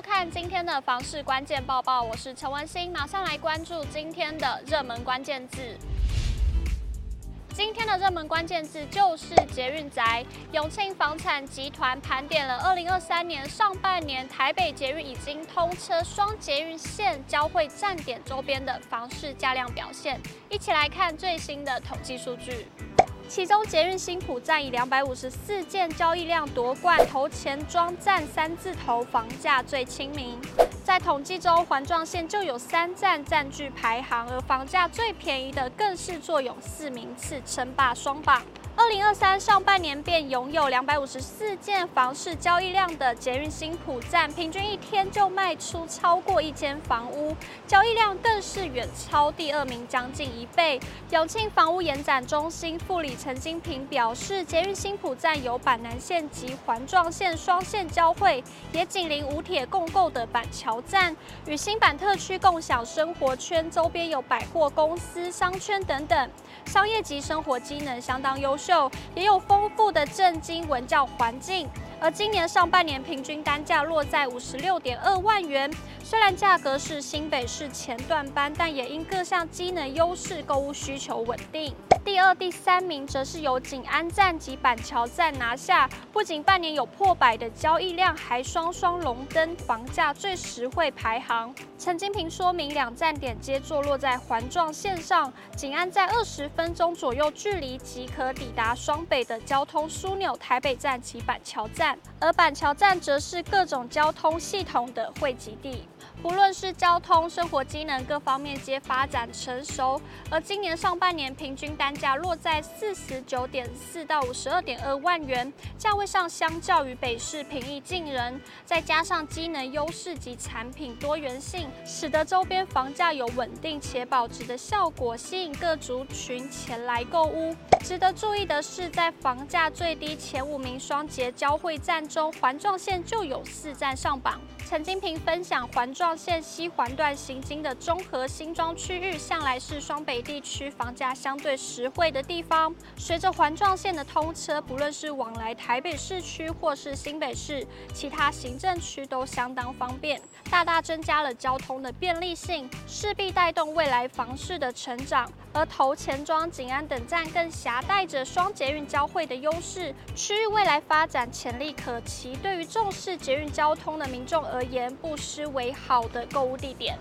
收看今天的房市关键报报，我是陈文心，马上来关注今天的热门关键字。今天的热门关键字就是捷运宅。永庆房产集团盘点了二零二三年上半年台北捷运已经通车双捷运线交汇站点周边的房市价量表现，一起来看最新的统计数据。其中，捷运新埔站以两百五十四件交易量夺冠，头前庄站三字头，房价最亲民。在统计中，环状线就有三站占据排行，而房价最便宜的更是坐拥四名次，称霸双榜。二零二三上半年便拥有两百五十四件房市交易量的捷运新埔站，平均一天就卖出超过一间房屋，交易量更是远超第二名将近一倍。永庆房屋延展中心副理陈金平表示，捷运新埔站有板南线及环状线双线交汇，也紧邻五铁共构的板桥站，与新板特区共享生活圈，周边有百货公司、商圈等等，商业及生活机能相当优秀。也有丰富的政经文教环境，而今年上半年平均单价落在五十六点二万元，虽然价格是新北市前段班，但也因各项机能优势，购物需求稳定。第二、第三名则是由景安站及板桥站拿下，不仅半年有破百的交易量，还双双荣登房价最实惠排行。陈金平说明，两站点皆坐落在环状线上，景安在二十分钟左右距离即可抵达双北的交通枢纽台北站及板桥站，而板桥站则是各种交通系统的汇集地。不论是交通、生活机能各方面皆发展成熟，而今年上半年平均单价落在四十九点四到五十二点二万元，价位上相较于北市平易近人，再加上机能优势及产品多元性，使得周边房价有稳定且保值的效果，吸引各族群前来购屋。值得注意的是，在房价最低前五名双捷交汇站中，环状线就有四站上榜。陈金平分享，环状线西环段行经的中和新庄区域，向来是双北地区房价相对实惠的地方。随着环状线的通车，不论是往来台北市区或是新北市其他行政区，都相当方便，大大增加了交通的便利性，势必带动未来房市的成长。而头前庄、景安等站更携带着双捷运交汇的优势，区域未来发展潜力可期。对于重视捷运交通的民众而言，不失为好的购物地点。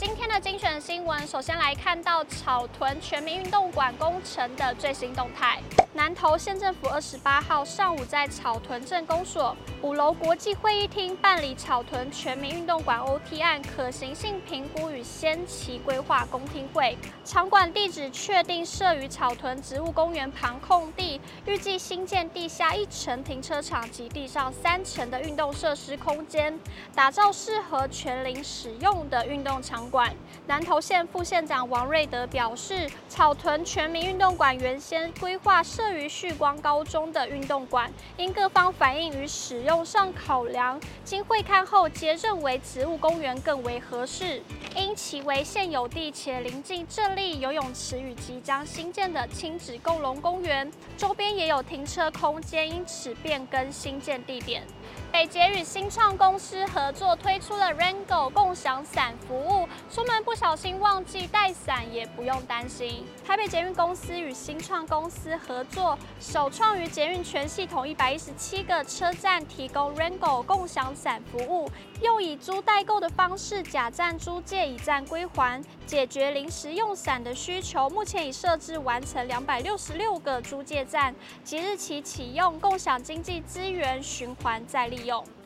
今天的精选新闻，首先来看到草屯全民运动馆工程的最新动态。南投县政府二十八号上午在草屯镇公所五楼国际会议厅办理草屯全民运动馆 OT 案可行性评估与先期规划公听会。场馆地址确定设于草屯植物公园旁空地，预计新建地下一层停车场及地上三层的运动设施空间，打造适合全龄使用的运动场馆。南投县副县长王瑞德表示，草屯全民运动馆原先规划设于旭光高中的运动馆，因各方反映与使用上考量，经会勘后皆认为植物公园更为合适。因其为现有地且临近镇立游泳池与即将新建的亲子共融公园，周边也有停车空间，因此变更新建地点。北捷与新创公司合作推出了 Rango 共享伞服务，出门不小心忘记带伞也不用担心。台北捷运公司与新创公司合作，首创于捷运全系统一百一十七个车站提供 Rango 共享伞服务，用以租代购的方式假站租借，以站归还，解决临时用伞的需求。目前已设置完成两百六十六个租借站，即日起启用共享经济资源循环再利用。用。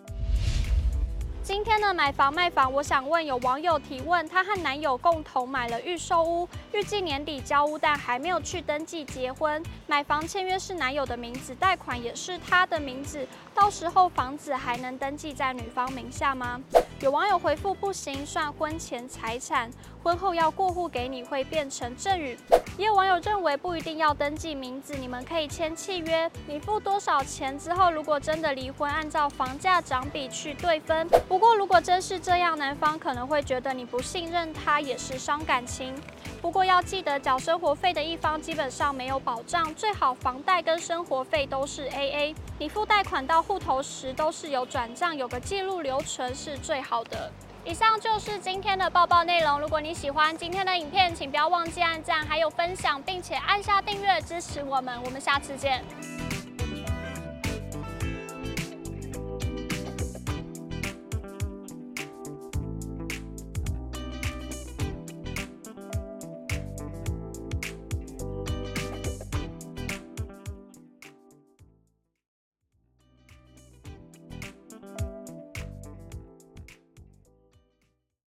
今天呢买房卖房，我想问有网友提问，她和男友共同买了预售屋，预计年底交屋，但还没有去登记结婚。买房签约是男友的名字，贷款也是他的名字，到时候房子还能登记在女方名下吗？有网友回复不行，算婚前财产，婚后要过户给你会变成赠与。也有网友认为不一定要登记名字，你们可以签契约，你付多少钱之后，如果真的离婚，按照房价涨比去对分。不过如果真是这样，男方可能会觉得你不信任他，也是伤感情。不过要记得缴生活费的一方基本上没有保障，最好房贷跟生活费都是 AA，你付贷款到户头时都是有转账，有个记录留存是最好的。以上就是今天的报报内容。如果你喜欢今天的影片，请不要忘记按赞，还有分享，并且按下订阅支持我们。我们下次见。